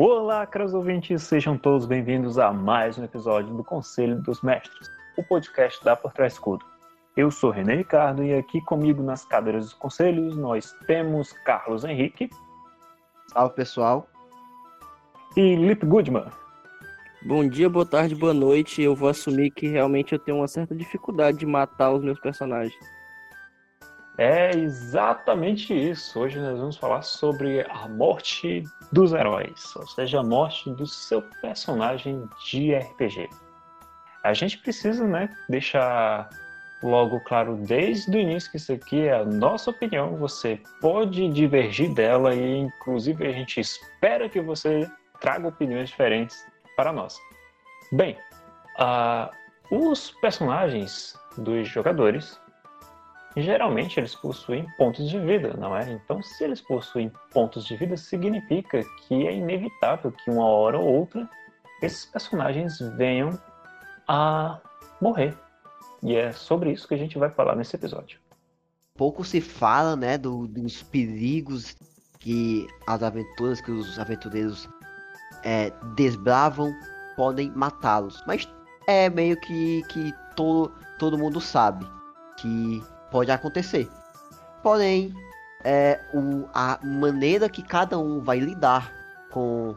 Olá, caros ouvintes, sejam todos bem-vindos a mais um episódio do Conselho dos Mestres, o podcast da Por Trás Escudo. Eu sou René Ricardo e aqui comigo nas cadeiras dos conselhos nós temos Carlos Henrique. Salve, pessoal. E Lip Goodman. Bom dia, boa tarde, boa noite. Eu vou assumir que realmente eu tenho uma certa dificuldade de matar os meus personagens. É exatamente isso. Hoje nós vamos falar sobre a morte dos heróis, ou seja, a morte do seu personagem de RPG. A gente precisa, né, deixar logo claro desde o início que isso aqui é a nossa opinião. Você pode divergir dela e, inclusive, a gente espera que você traga opiniões diferentes para nós. Bem, uh, os personagens dos jogadores geralmente eles possuem pontos de vida, não é? Então, se eles possuem pontos de vida, significa que é inevitável que uma hora ou outra esses personagens venham a morrer. E é sobre isso que a gente vai falar nesse episódio. Pouco se fala, né, do, dos perigos que as aventuras que os aventureiros é, desbravam podem matá-los. Mas é meio que, que todo, todo mundo sabe que pode acontecer. Porém, é, o, a maneira que cada um vai lidar com,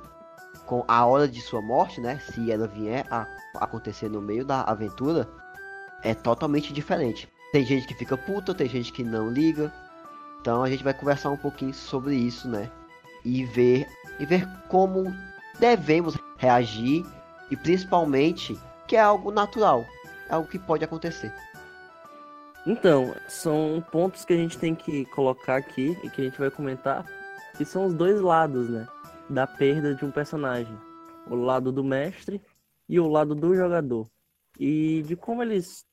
com a hora de sua morte, né? Se ela vier a acontecer no meio da aventura, é totalmente diferente. Tem gente que fica puta, tem gente que não liga. Então a gente vai conversar um pouquinho sobre isso, né? E ver e ver como devemos reagir e principalmente que é algo natural, é algo que pode acontecer. Então, são pontos que a gente tem que colocar aqui e que a gente vai comentar, que são os dois lados, né? Da perda de um personagem. O lado do mestre e o lado do jogador. E de como eles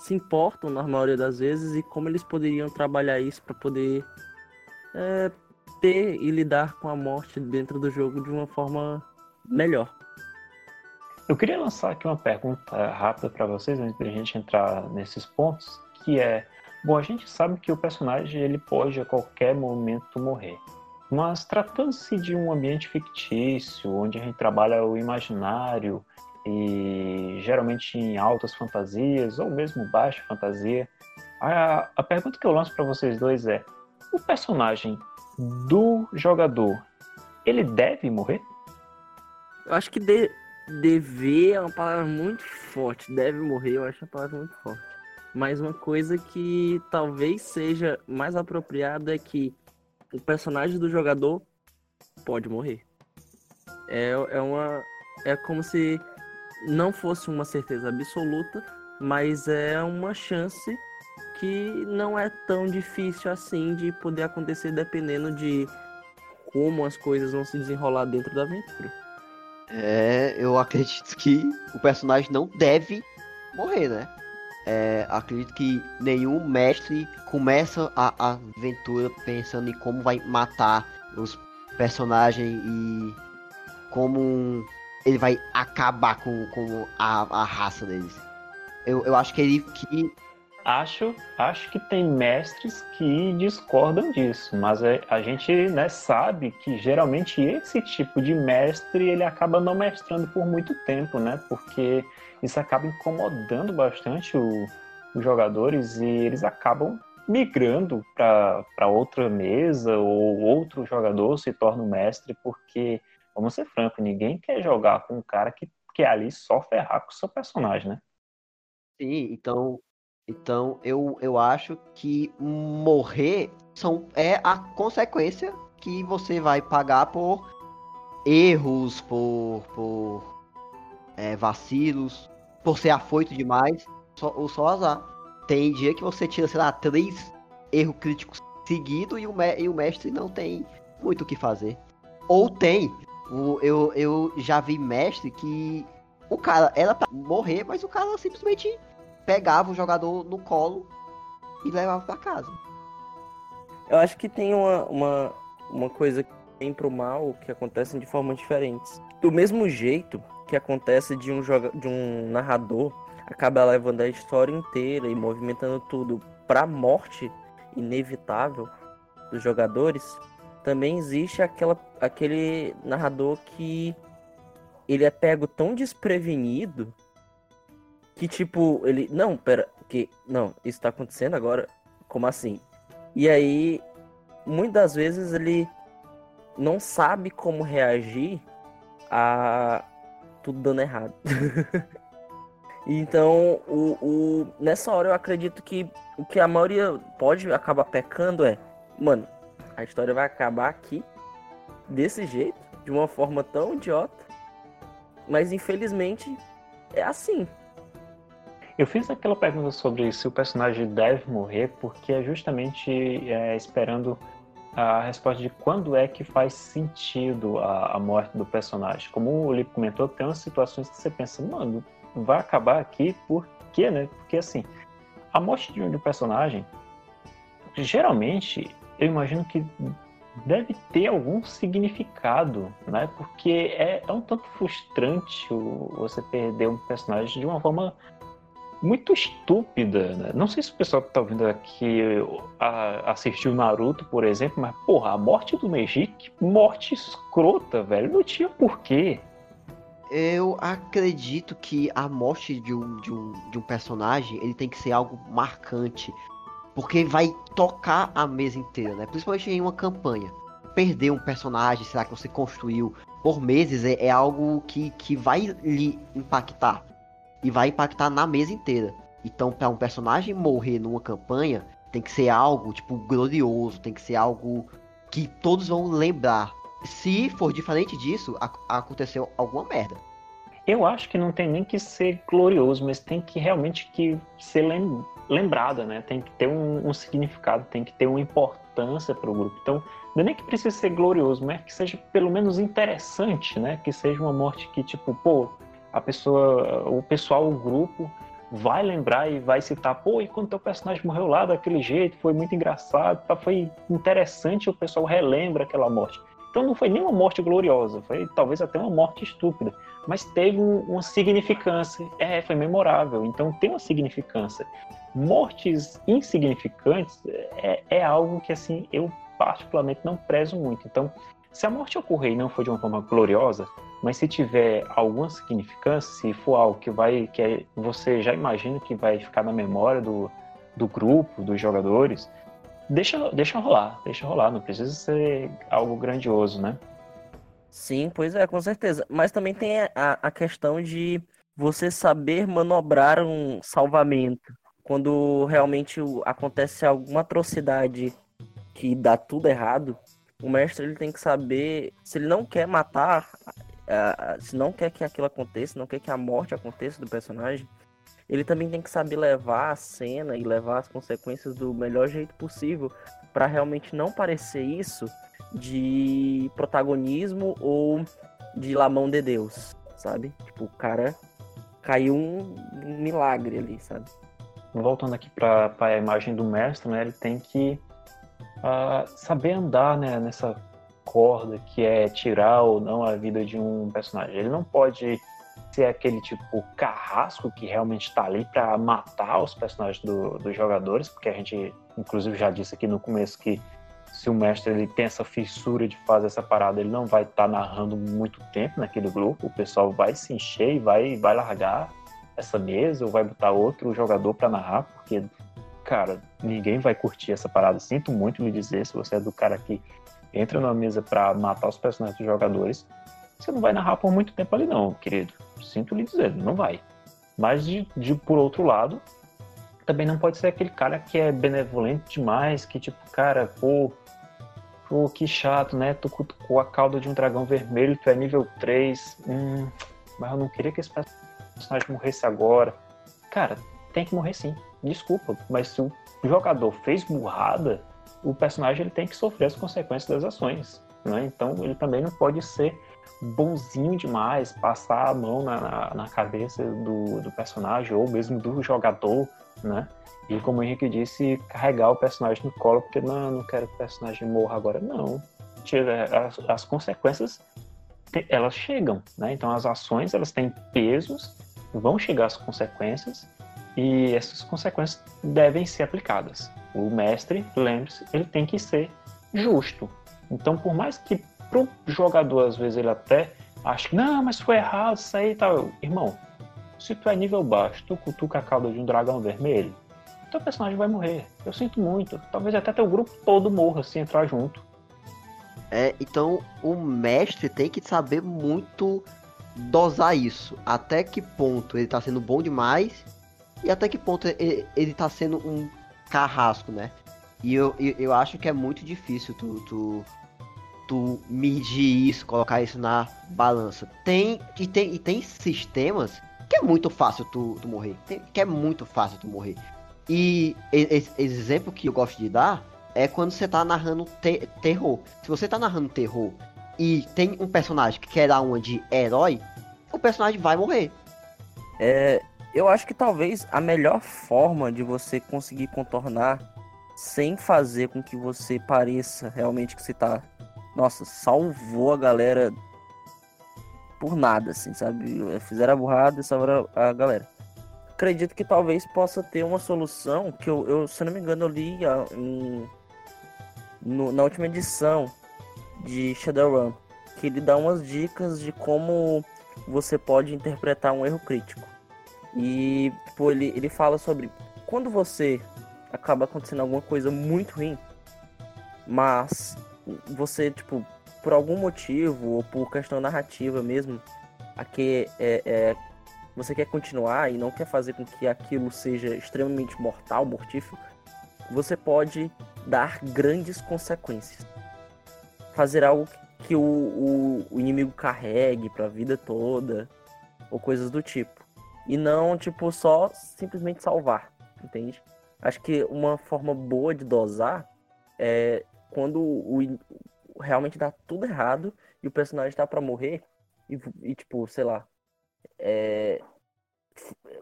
se importam na maioria das vezes e como eles poderiam trabalhar isso para poder é, ter e lidar com a morte dentro do jogo de uma forma melhor. Eu queria lançar aqui uma pergunta rápida para vocês antes da gente entrar nesses pontos, que é, bom, a gente sabe que o personagem ele pode a qualquer momento morrer. Mas tratando-se de um ambiente fictício, onde a gente trabalha o imaginário e geralmente em altas fantasias ou mesmo baixa fantasia, a, a pergunta que eu lanço para vocês dois é: o personagem do jogador, ele deve morrer? Eu acho que de, dever é uma palavra muito forte. Deve morrer, eu acho uma palavra muito forte. Mas uma coisa que talvez seja mais apropriada é que o personagem do jogador pode morrer. É, é uma. É como se não fosse uma certeza absoluta, mas é uma chance que não é tão difícil assim de poder acontecer dependendo de como as coisas vão se desenrolar dentro da aventura. É, eu acredito que o personagem não deve morrer, né? É, acredito que nenhum mestre começa a, a, aventura pensando em como vai matar os personagens e como ele vai acabar com, com a, a raça deles. Eu, eu acho que ele que Acho, acho que tem mestres que discordam disso, mas a, a gente né, sabe que geralmente esse tipo de mestre ele acaba não mestrando por muito tempo, né? Porque isso acaba incomodando bastante o, os jogadores e eles acabam migrando para outra mesa ou outro jogador se torna o mestre, porque, vamos ser franco, ninguém quer jogar com um cara que quer ali só ferrar com o seu personagem, né? Sim, então então eu, eu acho que morrer são, é a consequência que você vai pagar por erros, por, por é, vacilos, por ser afoito demais, só, ou só azar. Tem dia que você tira, sei lá, três erros críticos seguidos e o, e o mestre não tem muito o que fazer. Ou tem. O, eu, eu já vi mestre que o cara era pra morrer, mas o cara simplesmente pegava o jogador no colo e levava para casa. Eu acho que tem uma, uma, uma coisa que vem pro mal que acontecem de formas diferentes. Do mesmo jeito que acontece de um, joga de um narrador acaba levando a história inteira e movimentando tudo para a morte inevitável dos jogadores, também existe aquela, aquele narrador que ele é pego tão desprevenido que tipo, ele, não, pera, que não, isso tá acontecendo agora? Como assim? E aí, muitas vezes ele não sabe como reagir a tudo dando errado. então, o, o, nessa hora eu acredito que o que a maioria pode acabar pecando é, mano, a história vai acabar aqui, desse jeito, de uma forma tão idiota, mas infelizmente é assim. Eu fiz aquela pergunta sobre se o personagem deve morrer, porque é justamente é, esperando a resposta de quando é que faz sentido a, a morte do personagem. Como o Lipe comentou, tem umas situações que você pensa, mano, vai acabar aqui, por quê, né? Porque assim, a morte de um personagem, geralmente, eu imagino que deve ter algum significado, né? Porque é, é um tanto frustrante você perder um personagem de uma forma muito estúpida, né? Não sei se o pessoal que tá ouvindo aqui assistiu Naruto, por exemplo, mas, porra, a morte do Meiji, que morte escrota, velho. Não tinha porquê. Eu acredito que a morte de um, de, um, de um personagem, ele tem que ser algo marcante. Porque vai tocar a mesa inteira, né? Principalmente em uma campanha. Perder um personagem, será que você construiu por meses, é, é algo que, que vai lhe impactar e vai impactar na mesa inteira. Então, para um personagem morrer numa campanha, tem que ser algo tipo glorioso, tem que ser algo que todos vão lembrar. Se for diferente disso, aconteceu alguma merda. Eu acho que não tem nem que ser glorioso, mas tem que realmente que ser lem lembrada, né? Tem que ter um, um, significado, tem que ter uma importância para o grupo. Então, não é nem que precise ser glorioso, mas que seja pelo menos interessante, né? Que seja uma morte que, tipo, pô, a pessoa, o pessoal, o grupo vai lembrar e vai citar, pô, e quando teu personagem morreu lá daquele jeito, foi muito engraçado, tá, foi interessante, o pessoal relembra aquela morte. Então não foi nem uma morte gloriosa, foi talvez até uma morte estúpida, mas teve um, uma significância, é, foi memorável, então tem uma significância. Mortes insignificantes é, é algo que assim eu particularmente não prezo muito. Então, se a morte ocorrer e não for de uma forma gloriosa, mas se tiver alguma significância, se for algo que vai que é, você já imagina que vai ficar na memória do, do grupo, dos jogadores, deixa, deixa rolar, deixa rolar, não precisa ser algo grandioso, né? Sim, pois é, com certeza. Mas também tem a, a questão de você saber manobrar um salvamento. Quando realmente acontece alguma atrocidade que dá tudo errado, o mestre ele tem que saber se ele não quer matar uh, se não quer que aquilo aconteça, não quer que a morte aconteça do personagem, ele também tem que saber levar a cena e levar as consequências do melhor jeito possível para realmente não parecer isso de protagonismo ou de lamão de Deus, sabe? Tipo, o cara caiu um, um milagre ali, sabe? Voltando aqui para a imagem do mestre, né? Ele tem que uh, saber andar né, nessa corda que é tirar ou não a vida de um personagem. Ele não pode ser aquele tipo carrasco que realmente está ali para matar os personagens do, dos jogadores, porque a gente, inclusive, já disse aqui no começo que se o mestre ele tem essa fissura de fazer essa parada, ele não vai estar tá narrando muito tempo naquele grupo, o pessoal vai se encher e vai, vai largar essa mesa ou vai botar outro jogador para narrar, porque, cara, ninguém vai curtir essa parada. Sinto muito me dizer, se você é do cara que entra numa mesa para matar os personagens dos jogadores, você não vai narrar por muito tempo ali não, querido. Sinto lhe dizer, não vai. Mas de, de por outro lado, também não pode ser aquele cara que é benevolente demais, que tipo, cara, pô, pô, que chato, né? Tu cutucou a cauda de um dragão vermelho, tu é nível 3, hum, mas eu não queria que esse personagem morresse agora. Cara, tem que morrer sim, desculpa, mas se o jogador fez burrada, o personagem ele tem que sofrer as consequências das ações. Né? Então ele também não pode ser bonzinho demais, passar a mão na, na, na cabeça do, do, personagem ou mesmo do jogador, né? E como o Henrique disse, carregar o personagem no colo porque não, não quero que o personagem morra agora. Não. As, as consequências elas chegam, né? Então as ações elas têm pesos, vão chegar as consequências e essas consequências devem ser aplicadas. O mestre, lembre-se, ele tem que ser justo. Então, por mais que pro jogador, às vezes, ele até acha que, não, mas foi errado isso aí e tal. Irmão, se tu é nível baixo, tu cutuca a cauda de um dragão vermelho, teu personagem vai morrer. Eu sinto muito. Talvez até teu grupo todo morra se entrar junto. É, então o mestre tem que saber muito dosar isso. Até que ponto ele tá sendo bom demais e até que ponto ele, ele tá sendo um carrasco, né? E eu, eu, eu acho que é muito difícil tu, tu, tu medir isso, colocar isso na balança. Tem e tem, e tem sistemas que é muito fácil tu, tu morrer. Tem, que é muito fácil tu morrer. E esse, exemplo que eu gosto de dar é quando você tá narrando te terror. Se você tá narrando terror e tem um personagem que quer dar uma de herói, o personagem vai morrer. É, eu acho que talvez a melhor forma de você conseguir contornar sem fazer com que você pareça realmente que você tá. Nossa, salvou a galera por nada, assim, sabe? Fizeram a burrada e salvaram a galera. Acredito que talvez possa ter uma solução que eu, eu se não me engano, eu li em, no, na última edição de Shadowrun, que ele dá umas dicas de como você pode interpretar um erro crítico. E tipo, ele, ele fala sobre quando você acaba acontecendo alguma coisa muito ruim, mas você, tipo, por algum motivo ou por questão narrativa mesmo, aqui é, é, você quer continuar e não quer fazer com que aquilo seja extremamente mortal, mortífero, você pode dar grandes consequências. Fazer algo que o, o, o inimigo carregue para a vida toda, ou coisas do tipo. E não, tipo, só simplesmente salvar, entende? Acho que uma forma boa de dosar é quando o, realmente dá tudo errado e o personagem tá para morrer e, e, tipo, sei lá, é,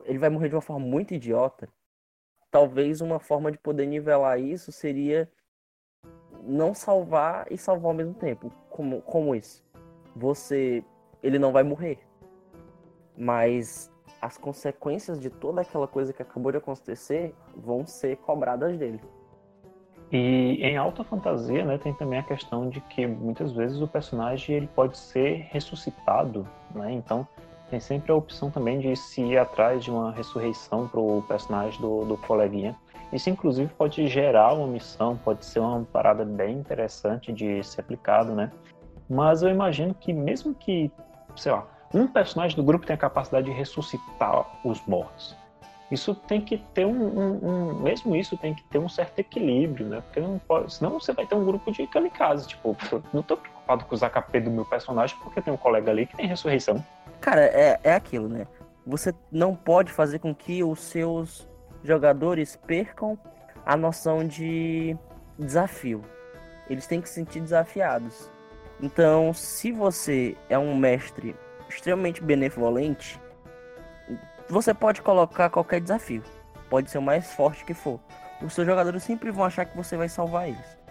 ele vai morrer de uma forma muito idiota talvez uma forma de poder nivelar isso seria não salvar e salvar ao mesmo tempo. Como, como isso? Você. Ele não vai morrer. Mas as consequências de toda aquela coisa que acabou de acontecer vão ser cobradas dele. E em alta fantasia, né, tem também a questão de que muitas vezes o personagem ele pode ser ressuscitado, né? Então tem sempre a opção também de se ir atrás de uma ressurreição para o personagem do, do coleguinha. Isso, inclusive, pode gerar uma missão, pode ser uma parada bem interessante de ser aplicado, né? Mas eu imagino que, mesmo que, sei lá, um personagem do grupo tenha a capacidade de ressuscitar os mortos, isso tem que ter um, um, um, mesmo isso tem que ter um certo equilíbrio, né? Porque não pode, senão você vai ter um grupo de kamikaze, tipo, não tô preocupado com os HP do meu personagem porque tem um colega ali que tem ressurreição. Cara, é, é aquilo, né? Você não pode fazer com que os seus jogadores percam a noção de desafio. Eles têm que se sentir desafiados. Então, se você é um mestre extremamente benevolente, você pode colocar qualquer desafio. Pode ser o mais forte que for. Os seus jogadores sempre vão achar que você vai salvar eles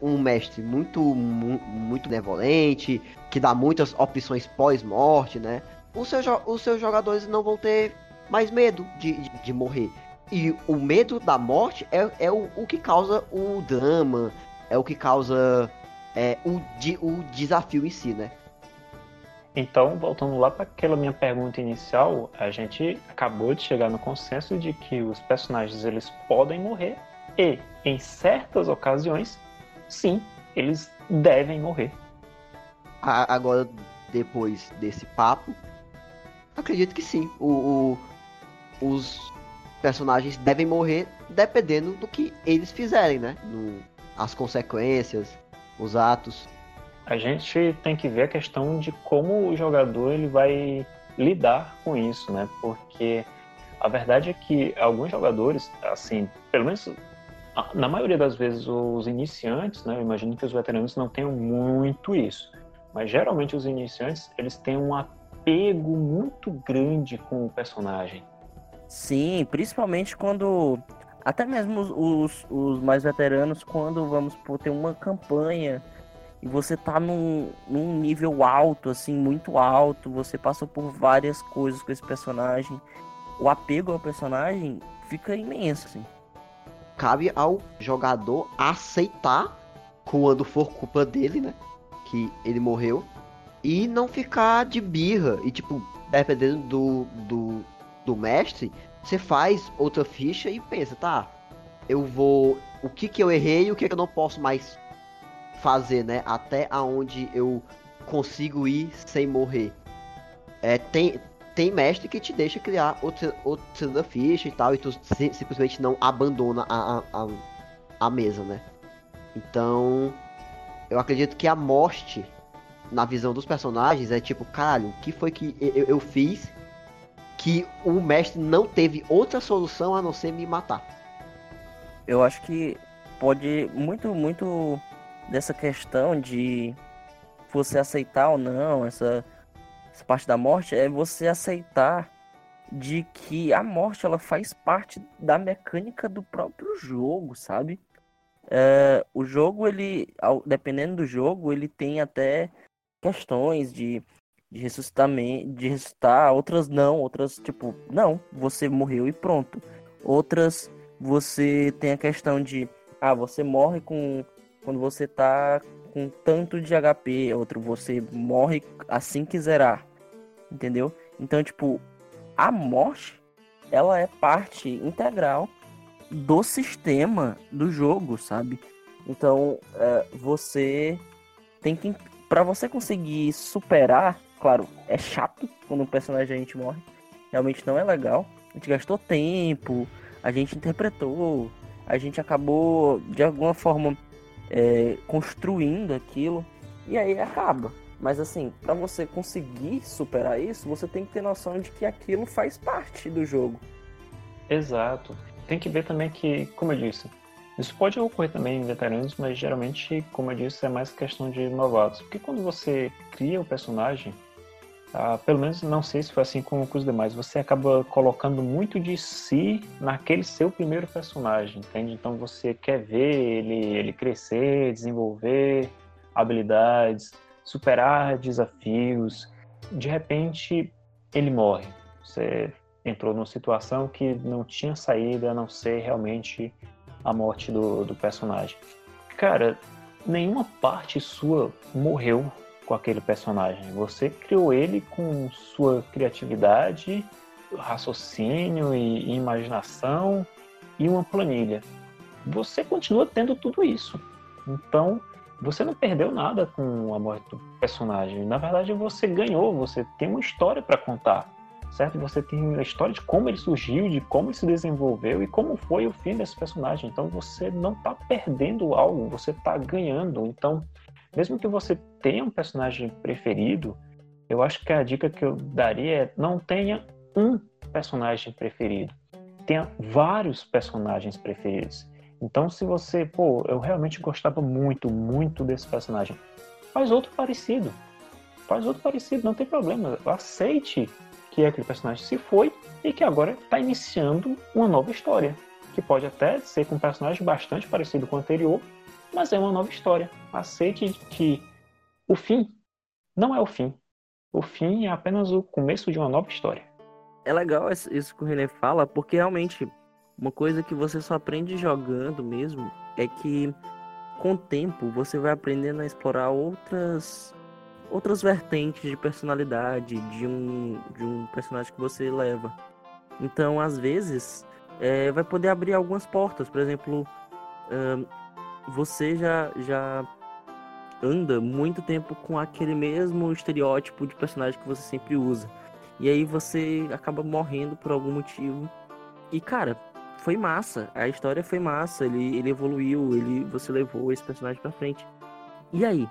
um mestre muito, muito benevolente, que dá muitas opções pós-morte, né? Os seus, os seus jogadores não vão ter mais medo de, de, de morrer. E o medo da morte é, é o, o que causa o drama, é o que causa é, o, o desafio em si, né? Então, voltando lá para aquela minha pergunta inicial, a gente acabou de chegar no consenso de que os personagens eles podem morrer e, em certas ocasiões, sim, eles devem morrer. Agora, depois desse papo, acredito que sim. O, o, os personagens devem morrer dependendo do que eles fizerem, né? No, as consequências, os atos. A gente tem que ver a questão de como o jogador ele vai lidar com isso, né? Porque a verdade é que alguns jogadores, assim, pelo menos na maioria das vezes os iniciantes, né, eu imagino que os veteranos não tenham muito isso, mas geralmente os iniciantes eles têm um apego muito grande com o personagem. Sim, principalmente quando até mesmo os, os, mais veteranos quando vamos ter uma campanha e você tá num, num nível alto, assim, muito alto, você passou por várias coisas com esse personagem, o apego ao personagem fica imenso, assim cabe ao jogador aceitar quando for culpa dele, né? Que ele morreu. E não ficar de birra. E tipo, dependendo do, do, do mestre, você faz outra ficha e pensa, tá, eu vou. O que que eu errei e o que, que eu não posso mais fazer, né? Até aonde eu consigo ir sem morrer. É, tem, tem mestre que te deixa criar outra, outra ficha e tal, e tu simplesmente não abandona a, a, a mesa, né? Então, eu acredito que a morte, na visão dos personagens, é tipo, caralho, o que foi que eu, eu fiz que o mestre não teve outra solução a não ser me matar? Eu acho que pode muito, muito dessa questão de você aceitar ou não essa, essa parte da morte é você aceitar de que a morte ela faz parte da mecânica do próprio jogo, sabe? É, o jogo, ele, dependendo do jogo, ele tem até questões de, de ressuscitamento, de ressuscitar, outras não, outras tipo, não, você morreu e pronto. Outras você tem a questão de, ah, você morre com quando você tá com tanto de HP, outro você morre assim que zerar. Entendeu? Então, tipo, a morte ela é parte integral do sistema do jogo, sabe? Então, é, você tem que para você conseguir superar, claro, é chato quando um personagem a gente morre, realmente não é legal. A gente gastou tempo, a gente interpretou, a gente acabou de alguma forma é, construindo aquilo e aí acaba. Mas assim, para você conseguir superar isso, você tem que ter noção de que aquilo faz parte do jogo. Exato. Tem que ver também que, como eu disse, isso pode ocorrer também em veteranos, mas geralmente, como eu disse, é mais questão de novatos. Porque quando você cria o personagem, ah, pelo menos não sei se foi assim com, com, os demais, você acaba colocando muito de si naquele seu primeiro personagem, entende? Então você quer ver ele, ele crescer, desenvolver habilidades, superar desafios. De repente, ele morre. Você entrou numa situação que não tinha saída a não ser realmente a morte do, do personagem. Cara, nenhuma parte sua morreu com aquele personagem. Você criou ele com sua criatividade, raciocínio e, imaginação e uma planilha. Você continua tendo tudo isso. Então, você não perdeu nada com a morte do personagem. Na verdade, você ganhou, você tem uma história para contar, certo? Você tem a história de como ele surgiu, de como ele se desenvolveu e como foi o fim desse personagem. Então, você não está perdendo algo, você está ganhando. Então, mesmo que você tenha um personagem preferido, eu acho que a dica que eu daria é não tenha um personagem preferido. Tenha vários personagens preferidos. Então, se você, pô, eu realmente gostava muito, muito desse personagem, faz outro parecido. Faz outro parecido, não tem problema. Aceite que aquele personagem se foi e que agora está iniciando uma nova história. Que pode até ser com um personagem bastante parecido com o anterior, mas é uma nova história. Aceite que o fim não é o fim. O fim é apenas o começo de uma nova história. É legal isso que o René fala, porque realmente uma coisa que você só aprende jogando mesmo é que com o tempo você vai aprendendo a explorar outras outras vertentes de personalidade de um, de um personagem que você leva. Então, às vezes, é, vai poder abrir algumas portas. Por exemplo, você já, já anda muito tempo com aquele mesmo estereótipo de personagem que você sempre usa. E aí você acaba morrendo por algum motivo. E cara, foi massa. A história foi massa. Ele, ele evoluiu, ele, você levou esse personagem pra frente. E aí?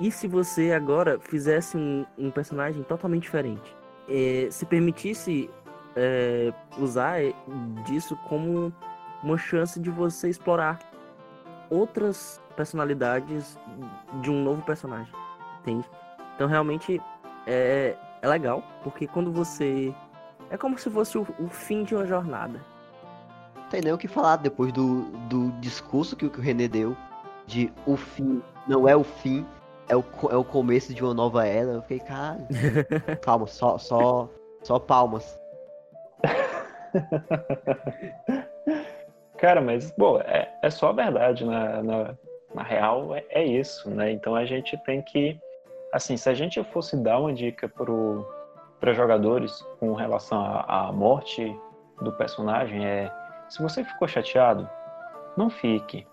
E se você agora fizesse um, um personagem totalmente diferente? É, se permitisse é, usar disso como uma chance de você explorar outras personalidades de um novo personagem, entende? Então realmente é, é legal, porque quando você. É como se fosse o, o fim de uma jornada. Tem nem o que falar depois do, do discurso que, que o René deu de o fim não é o fim, é o, é o começo de uma nova era. Eu fiquei, cara. Calma, só, só, só palmas. Cara, mas, pô, é, é só a verdade na, na, Na real, é, é isso, né? Então a gente tem que, assim, se a gente fosse dar uma dica para jogadores com relação à, morte do personagem, é se você ficou chateado, não fique.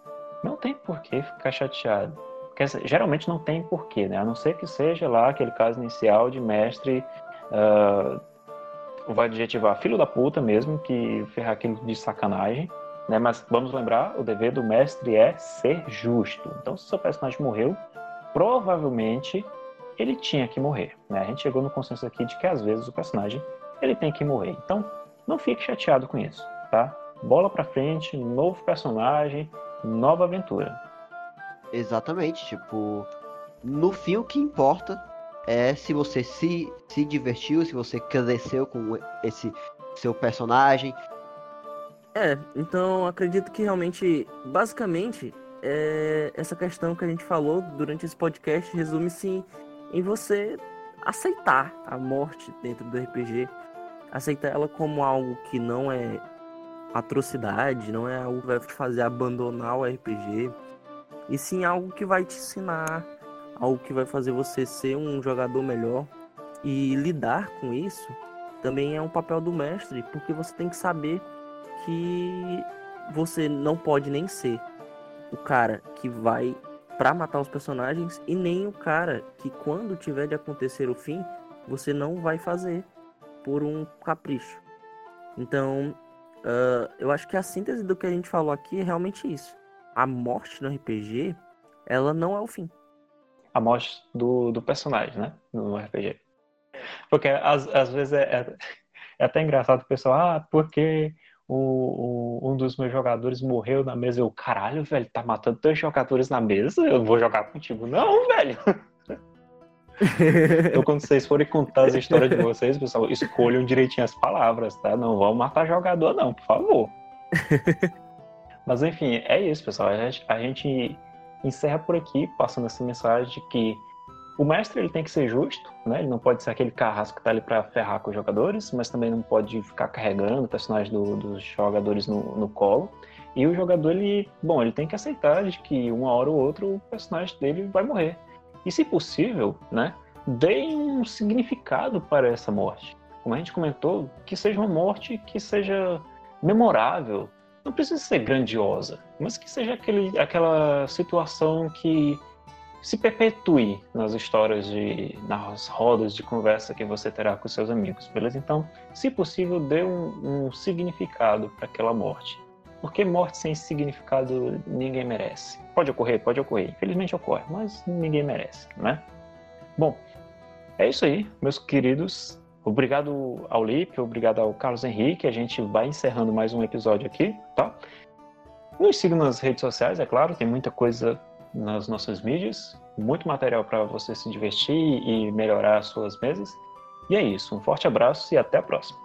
Não tem por que ficar chateado. Porque geralmente não tem porquê, né? A não ser que seja lá aquele caso inicial de mestre uh, vai adjetivar filho da puta mesmo, que ferrar aquilo de sacanagem, né? Mas vamos lembrar, o dever do mestre é ser justo. Então, se seu personagem morreu, provavelmente ele tinha que morrer, né? A gente chegou no consenso aqui de que às vezes o personagem ele tem que morrer. Então, não fique chateado com isso, tá? Bola para frente, novo personagem, nova aventura. Exatamente, tipo, no fim o que importa é se você se, se divertiu, se você cresceu com esse seu personagem. É, então acredito que realmente, basicamente, é, essa questão que a gente falou durante esse podcast resume-se em, você aceitar a morte dentro do RPG, aceitar ela como algo que não é atrocidade, não é algo que vai te fazer abandonar o RPG, e sim algo que vai te ensinar algo que vai fazer você ser um jogador melhor. E lidar com isso também é um papel do mestre, porque você tem que saber que você não pode nem ser o cara que vai para matar os personagens e nem o cara que quando tiver de acontecer o fim, você não vai fazer por um capricho. Então, uh, eu acho que a síntese do que a gente falou aqui é realmente isso. A morte no RPG, ela não é o fim a morte do, do personagem, né? No RPG. Porque às, às vezes é, é, é até engraçado o pessoal, ah, porque o, o, um dos meus jogadores morreu na mesa. Eu, caralho, velho, tá matando dois jogadores na mesa? Eu vou jogar contigo. Não, velho! então, quando vocês forem contar as histórias de vocês, pessoal, escolham direitinho as palavras, tá? Não vão matar jogador, não, por favor. Mas enfim, é isso, pessoal. A gente, a gente encerra por aqui, passando essa mensagem de que o mestre ele tem que ser justo, né? Ele não pode ser aquele carrasco que tá ali para ferrar com os jogadores, mas também não pode ficar carregando o personagem do, dos jogadores no, no, colo. E o jogador ele, bom, ele tem que aceitar de que uma hora ou outra o personagem dele vai morrer. E se possível, né, dê um significado para essa morte. Como a gente comentou, que seja uma morte que seja memorável, não precisa ser grandiosa, mas que seja aquele, aquela situação que se perpetue nas histórias de nas rodas de conversa que você terá com seus amigos, beleza? Então, se possível, dê um, um significado para aquela morte, porque morte sem significado ninguém merece. Pode ocorrer, pode ocorrer, infelizmente ocorre, mas ninguém merece, né? Bom, é isso aí, meus queridos. Obrigado ao Lipe, obrigado ao Carlos Henrique. A gente vai encerrando mais um episódio aqui, tá? Nos siga nas redes sociais, é claro, tem muita coisa nas nossas mídias, muito material para você se divertir e melhorar as suas mesas. E é isso, um forte abraço e até a próxima.